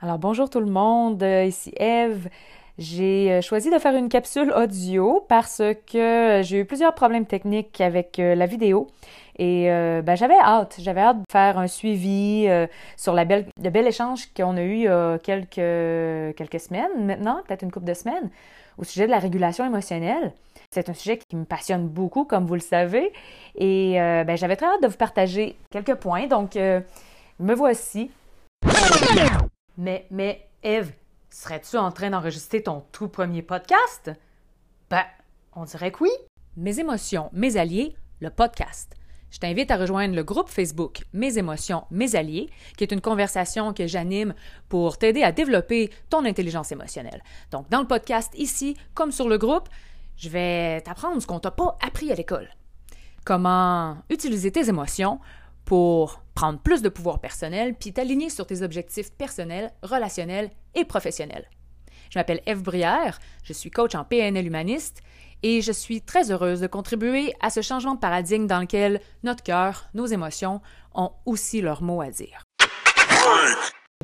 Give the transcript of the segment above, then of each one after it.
Alors bonjour tout le monde, euh, ici Eve. J'ai euh, choisi de faire une capsule audio parce que j'ai eu plusieurs problèmes techniques avec euh, la vidéo et ben, j'avais hâte, j'avais hâte de faire un suivi sur le bel échange qu'on a eu il y a quelques, quelques semaines maintenant, peut-être une couple de semaines, au sujet de la régulation émotionnelle. C'est un sujet qui me passionne beaucoup, comme vous le savez, et ben, j'avais très hâte de vous partager quelques points. Donc, me voici. Mais, mais, Eve, serais-tu en train d'enregistrer ton tout premier podcast? Ben, on dirait que oui. Mes émotions, mes alliés, le podcast. Je t'invite à rejoindre le groupe Facebook Mes émotions, mes alliés, qui est une conversation que j'anime pour t'aider à développer ton intelligence émotionnelle. Donc, dans le podcast ici, comme sur le groupe, je vais t'apprendre ce qu'on t'a pas appris à l'école. Comment utiliser tes émotions pour prendre plus de pouvoir personnel puis t'aligner sur tes objectifs personnels, relationnels et professionnels. Je m'appelle Eve Brière, je suis coach en PNL humaniste et je suis très heureuse de contribuer à ce changement de paradigme dans lequel notre cœur, nos émotions ont aussi leur mot à dire.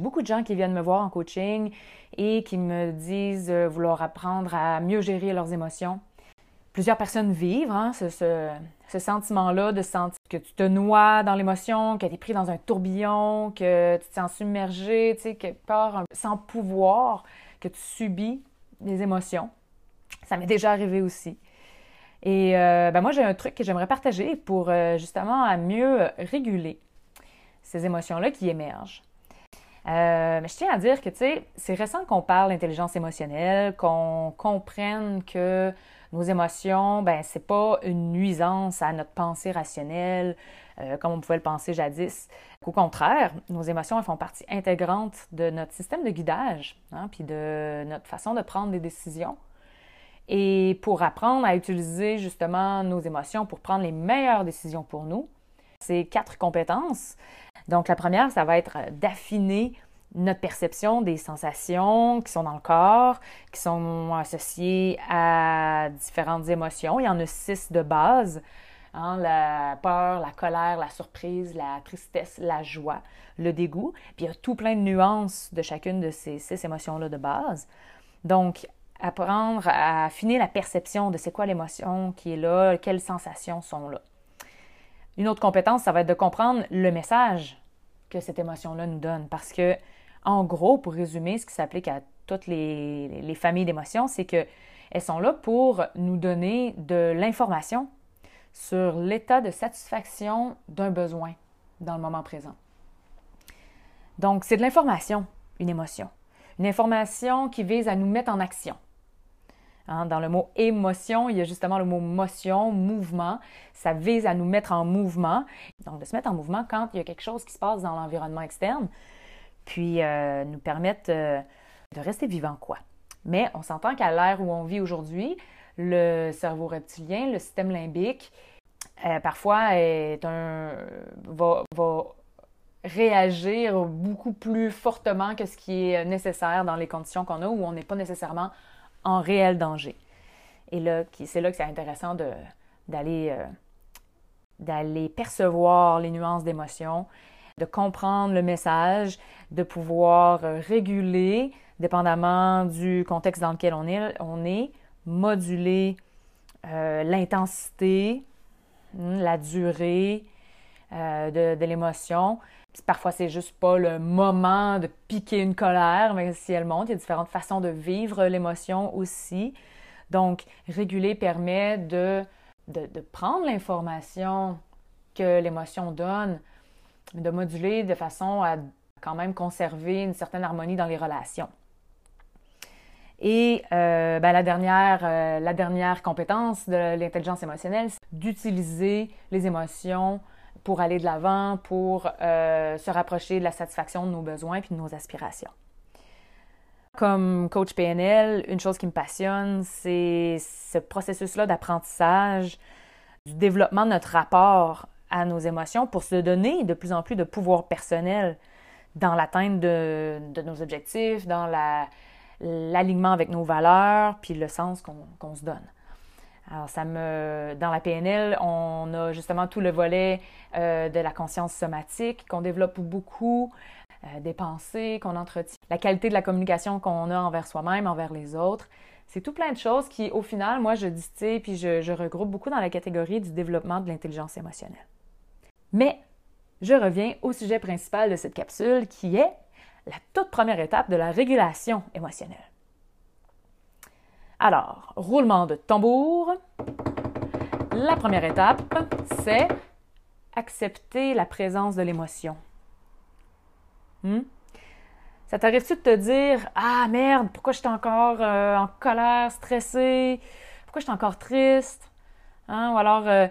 Beaucoup de gens qui viennent me voir en coaching et qui me disent euh, vouloir apprendre à mieux gérer leurs émotions plusieurs personnes vivent, hein, ce, sentiment-là de sentir que tu te noies dans l'émotion, que tu es pris dans un tourbillon, que tu te sens submergé, tu sais, quelque part sans pouvoir, que tu subis les émotions. Ça m'est déjà arrivé aussi. Et euh, ben moi, j'ai un truc que j'aimerais partager pour euh, justement à mieux réguler ces émotions-là qui émergent. Euh, mais je tiens à dire que, tu sais, c'est récent qu'on parle d'intelligence émotionnelle, qu'on comprenne que nos émotions, ben c'est pas une nuisance à notre pensée rationnelle, euh, comme on pouvait le penser jadis. Au contraire, nos émotions elles font partie intégrante de notre système de guidage, hein, puis de notre façon de prendre des décisions. Et pour apprendre à utiliser justement nos émotions pour prendre les meilleures décisions pour nous, c'est quatre compétences. Donc la première, ça va être d'affiner notre perception des sensations qui sont dans le corps, qui sont associées à différentes émotions. Il y en a six de base. Hein, la peur, la colère, la surprise, la tristesse, la joie, le dégoût. Puis il y a tout plein de nuances de chacune de ces six émotions-là de base. Donc, apprendre à affiner la perception de c'est quoi l'émotion qui est là, quelles sensations sont là. Une autre compétence, ça va être de comprendre le message que cette émotion-là nous donne. Parce que en gros, pour résumer, ce qui s'applique à toutes les, familles d'émotions, c'est qu'elles sont là pour nous donner de l'information sur l'état de satisfaction d'un besoin dans le moment présent. Donc, c'est de l'information, une émotion. Une information qui vise à nous mettre en action. Hein, dans le mot émotion, il y a justement le mot motion, mouvement. Ça vise à nous mettre en mouvement. Donc, de se mettre en mouvement quand il y a quelque chose qui se passe dans l'environnement externe, puis euh, nous permettent euh, de rester vivants, quoi. Mais on s'entend qu'à l'ère où on vit aujourd'hui, le cerveau reptilien, le système limbique, euh, parfois est un, va, va, réagir beaucoup plus fortement que ce qui est nécessaire dans les conditions qu'on a où on n'est pas nécessairement en réel danger. Et là, c'est là que c'est intéressant d'aller d'aller percevoir les nuances d'émotion de comprendre le message, de pouvoir euh, réguler, dépendamment du contexte dans lequel on est, on est moduler euh, l'intensité, hmm, la durée euh, de, l'émotion. Parfois, c'est juste pas le moment de piquer une colère, mais si elle monte, il y a différentes façons de vivre l'émotion aussi. Donc, réguler permet de, de prendre l'information que l'émotion donne, de moduler de façon à quand même conserver une certaine harmonie dans les relations. Et euh, ben, la, dernière, euh, la dernière compétence de l'intelligence émotionnelle, c'est d'utiliser les émotions pour aller de l'avant, pour euh, se rapprocher de la satisfaction de nos besoins et de nos aspirations. Comme coach PNL, une chose qui me passionne, c'est ce processus-là d'apprentissage, du développement de notre rapport à nos émotions pour se donner de plus en plus de pouvoir personnel dans l'atteinte de, nos objectifs, dans l'alignement avec nos valeurs, puis le sens qu'on se donne. Alors, ça me, dans la PNL, on a justement tout le volet euh, de la conscience somatique qu'on développe beaucoup. euh, des pensées qu'on entretient, la qualité de la communication qu'on a envers soi-même, envers les autres. C'est tout plein de choses qui, au final, moi, je distille puis je, je regroupe beaucoup dans la catégorie du développement de l'intelligence émotionnelle. Mais je reviens au sujet principal de cette capsule qui est la toute première étape de la régulation émotionnelle. Alors, roulement de tambour. La première étape, c'est accepter la présence de l'émotion. Hmm? Ça t'arrive-tu de te dire Ah merde, pourquoi je suis encore euh, en colère, stressée? Pourquoi je suis encore triste hein? Ou alors euh,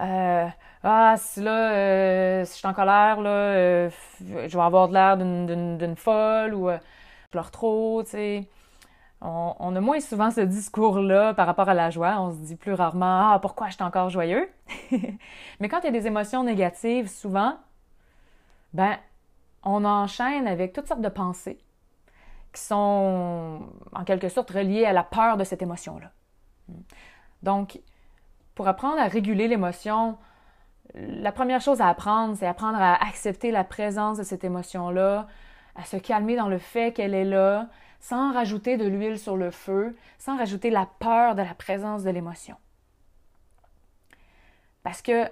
euh, Ah, si là, si je suis en colère, là, je vais avoir de l'air d'une folle ou je pleure trop, tu sais. On, a moins souvent ce discours-là par rapport à la joie. On se dit plus rarement Ah, pourquoi je suis encore joyeux? Mais quand il y a des émotions négatives, souvent, ben, on enchaîne avec toutes sortes de pensées qui sont en quelque sorte reliées à la peur de cette émotion-là. Donc, pour apprendre à réguler l'émotion, la première chose à apprendre, c'est apprendre à accepter la présence de cette émotion-là, à se calmer dans le fait qu'elle est là, sans rajouter de l'huile sur le feu, sans rajouter la peur de la présence de l'émotion. Parce que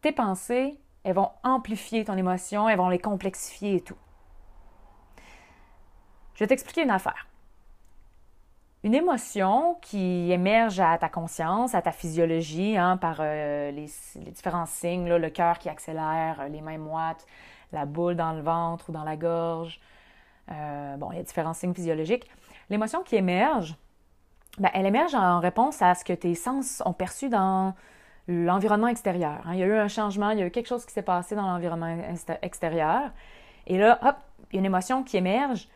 tes pensées, elles vont amplifier ton émotion, elles vont les complexifier et tout. Je vais t'expliquer une affaire. Une émotion qui émerge à ta conscience, à ta physiologie, hein, par euh, les, différents signes, le cœur qui accélère, les mains moites, la boule dans le ventre ou dans la gorge, euh, bon, il y a différents signes physiologiques. L'émotion qui émerge, ben, elle émerge en réponse à ce que tes sens ont perçu dans l'environnement extérieur. Hein. Il y a eu un changement, il y a eu quelque chose qui s'est passé dans l'environnement extérieur. Et là, hop, il y a une émotion qui émerge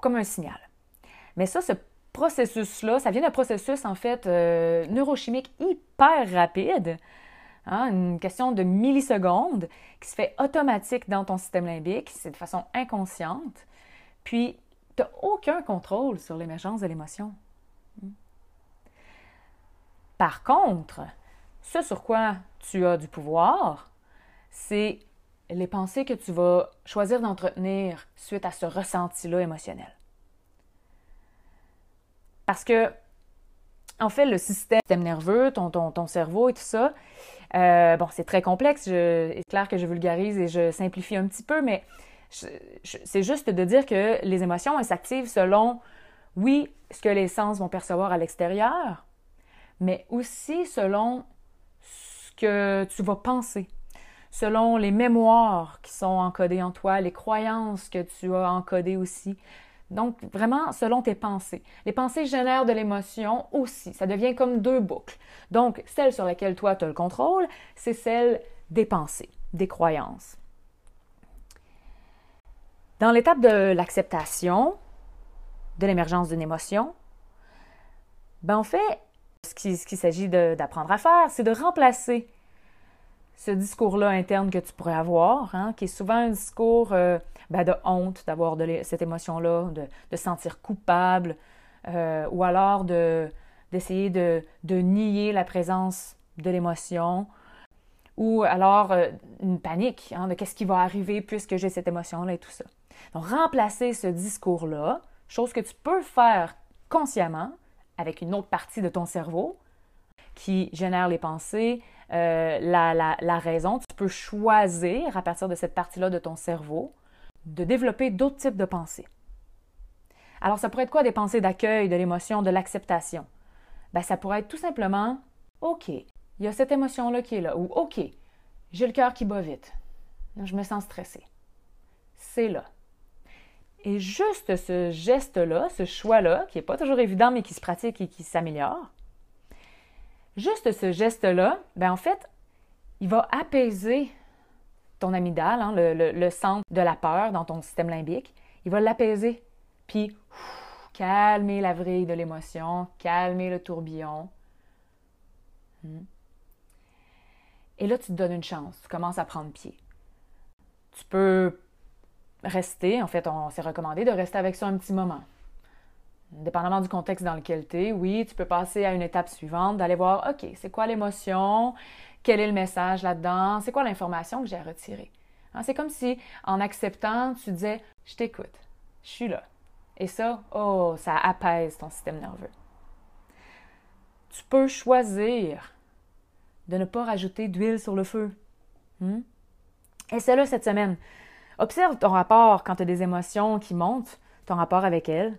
comme un signal. Mais ça, ce processus-là, ça vient d'un processus en fait euh, neurochimique hyper rapide Hein, une question de millisecondes qui se fait automatique dans ton système limbique, c'est de façon inconsciente. Puis, tu n'as aucun contrôle sur l'émergence de l'émotion. Par contre, ce sur quoi tu as du pouvoir, c'est les pensées que tu vas choisir d'entretenir suite à ce ressenti-là émotionnel. Parce que, en fait, le système nerveux, ton, ton, ton cerveau et tout ça, euh, bon, c'est très complexe. C'est clair que je vulgarise et je simplifie un petit peu, mais c'est juste de dire que les émotions, elles s'activent selon, oui, ce que les sens vont percevoir à l'extérieur, mais aussi selon ce que tu vas penser, selon les mémoires qui sont encodées en toi, les croyances que tu as encodées aussi. Donc, vraiment, selon tes pensées. Les pensées génèrent de l'émotion aussi. Ça devient comme deux boucles. Donc, celle sur laquelle toi, tu as le contrôle, c'est celle des pensées, des croyances. Dans l'étape de l'acceptation de l'émergence d'une émotion, ben, en fait, ce qu'il s'agit d'apprendre à faire, c'est de remplacer ce discours-là interne que tu pourrais avoir, hein, qui est souvent un discours euh, ben, de honte d'avoir cette émotion-là, de, sentir coupable, euh, ou alors d'essayer de, de, nier la présence de l'émotion, ou alors euh, une panique hein, de qu'est-ce qui va arriver puisque j'ai cette émotion-là et tout ça. Donc, remplacer ce discours-là, chose que tu peux faire consciemment avec une autre partie de ton cerveau qui génère les pensées, euh, la, raison. Tu peux choisir à partir de cette partie-là de ton cerveau de développer d'autres types de pensées. Alors, ça pourrait être quoi des pensées d'accueil, de l'émotion, de l'acceptation? Ben, ça pourrait être tout simplement OK, il y a cette émotion-là qui est là, ou OK, j'ai le cœur qui bat vite, je me sens stressée. C'est là. Et juste ce geste-là, ce choix-là, qui n'est pas toujours évident, mais qui se pratique et qui s'améliore, Juste ce geste-là, ben en fait, il va apaiser ton amygdale, hein, le, centre de la peur dans ton système limbique. Il va l'apaiser. Puis, calmer la vrille de l'émotion, calmer le tourbillon. Hmm. Et là, tu te donnes une chance. Tu commences à prendre pied. Tu peux rester, en fait, on s'est recommandé de rester avec ça un petit moment dépendamment du contexte dans lequel tu es, oui, tu peux passer à une étape suivante, d'aller voir, OK, c'est quoi l'émotion? Quel est le message là-dedans? C'est quoi l'information que j'ai à retirer? Hein, c'est comme si, en acceptant, tu disais Je t'écoute, je suis là. Et ça, oh, ça apaise ton système nerveux. Tu peux choisir de ne pas rajouter d'huile sur le feu. Hmm? Et c'est là cette semaine. Observe ton rapport quand tu as des émotions qui montent, ton rapport avec elles.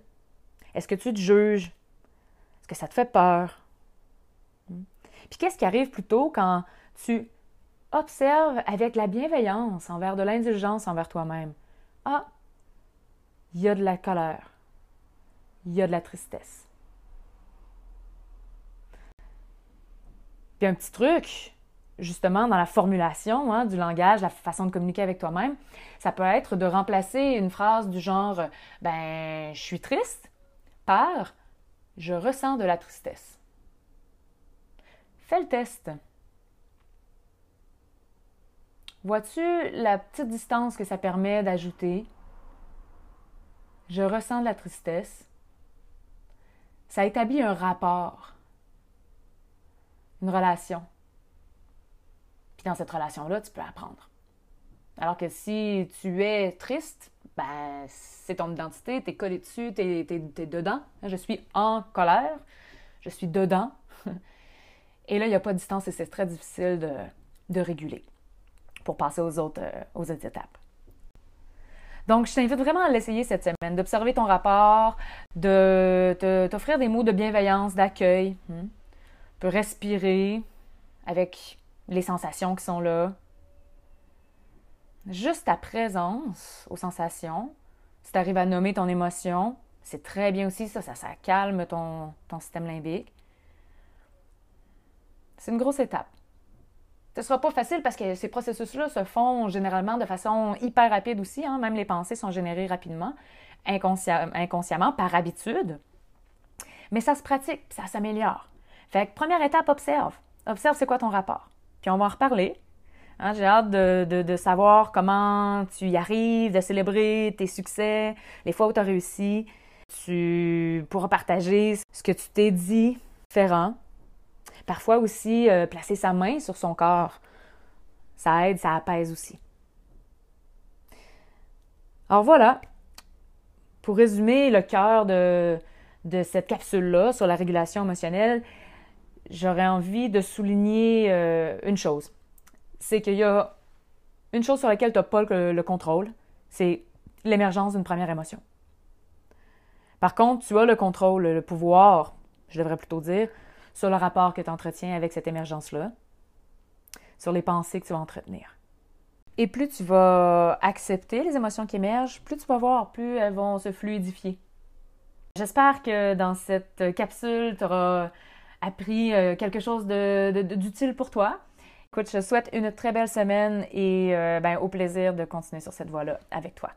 Est-ce que tu te juges? Est-ce que ça te fait peur? Hmm? Puis qu'est-ce qui arrive plutôt quand tu observes avec la bienveillance envers de l'indulgence envers toi-même? Ah, il y a de la colère, il y a de la tristesse. Puis un petit truc, justement, dans la formulation hein, du langage, la façon de communiquer avec toi-même, ça peut être de remplacer une phrase du genre Ben, je suis triste par Je ressens de la tristesse. Fais le test. Vois-tu la petite distance que ça permet d'ajouter? Je ressens de la tristesse. Ça établit un rapport une relation. Puis dans cette relation-là, tu peux apprendre. Alors que si tu es triste, ben, c'est ton identité, tu es collé dessus, tu es, dedans. Je suis en colère, je suis dedans. Et là, il n'y a pas de distance et c'est très difficile de, réguler pour passer aux autres, euh, autres étapes. Donc, je t'invite vraiment à l'essayer cette semaine, d'observer ton rapport, de t'offrir des mots de bienveillance, d'accueil. Hmm peux respirer avec les sensations qui sont là. Juste ta présence aux sensations. Si tu arrives à nommer ton émotion, c'est très bien aussi, ça, ça, calme ton, ton système limbique. C'est une grosse étape. Ce ne sera pas facile parce que ces processus-là se font généralement de façon hyper rapide aussi. Hein. Même les pensées sont générées rapidement, inconsciemment, par habitude. Mais ça se pratique, ça s'améliore. Fait que première étape, observe. Observe c'est quoi ton rapport. Puis on va en reparler. Hein, j'ai hâte de, savoir comment tu y arrives, de célébrer tes succès, les fois où tu as réussi. Tu pourras partager ce que tu t'es dit différent. Parfois aussi, euh, placer sa main sur son corps. Ça aide, ça apaise aussi. Alors voilà, pour résumer le cœur de, de cette capsule-là sur la régulation émotionnelle, j'aurais envie de souligner euh, une chose. C'est qu'il y a une chose sur laquelle tu n'as pas le, contrôle, c'est l'émergence d'une première émotion. Par contre, tu as le contrôle, le pouvoir, je devrais plutôt dire, sur le rapport que tu entretiens avec cette émergence-là, sur les pensées que tu vas entretenir. Et plus tu vas accepter les émotions qui émergent, plus tu vas voir, plus elles vont se fluidifier. J'espère que dans cette capsule, tu auras appris euh, quelque chose d'utile pour toi. Écoute, je souhaite une très belle semaine et euh, ben, au plaisir de continuer sur cette voie-là avec toi.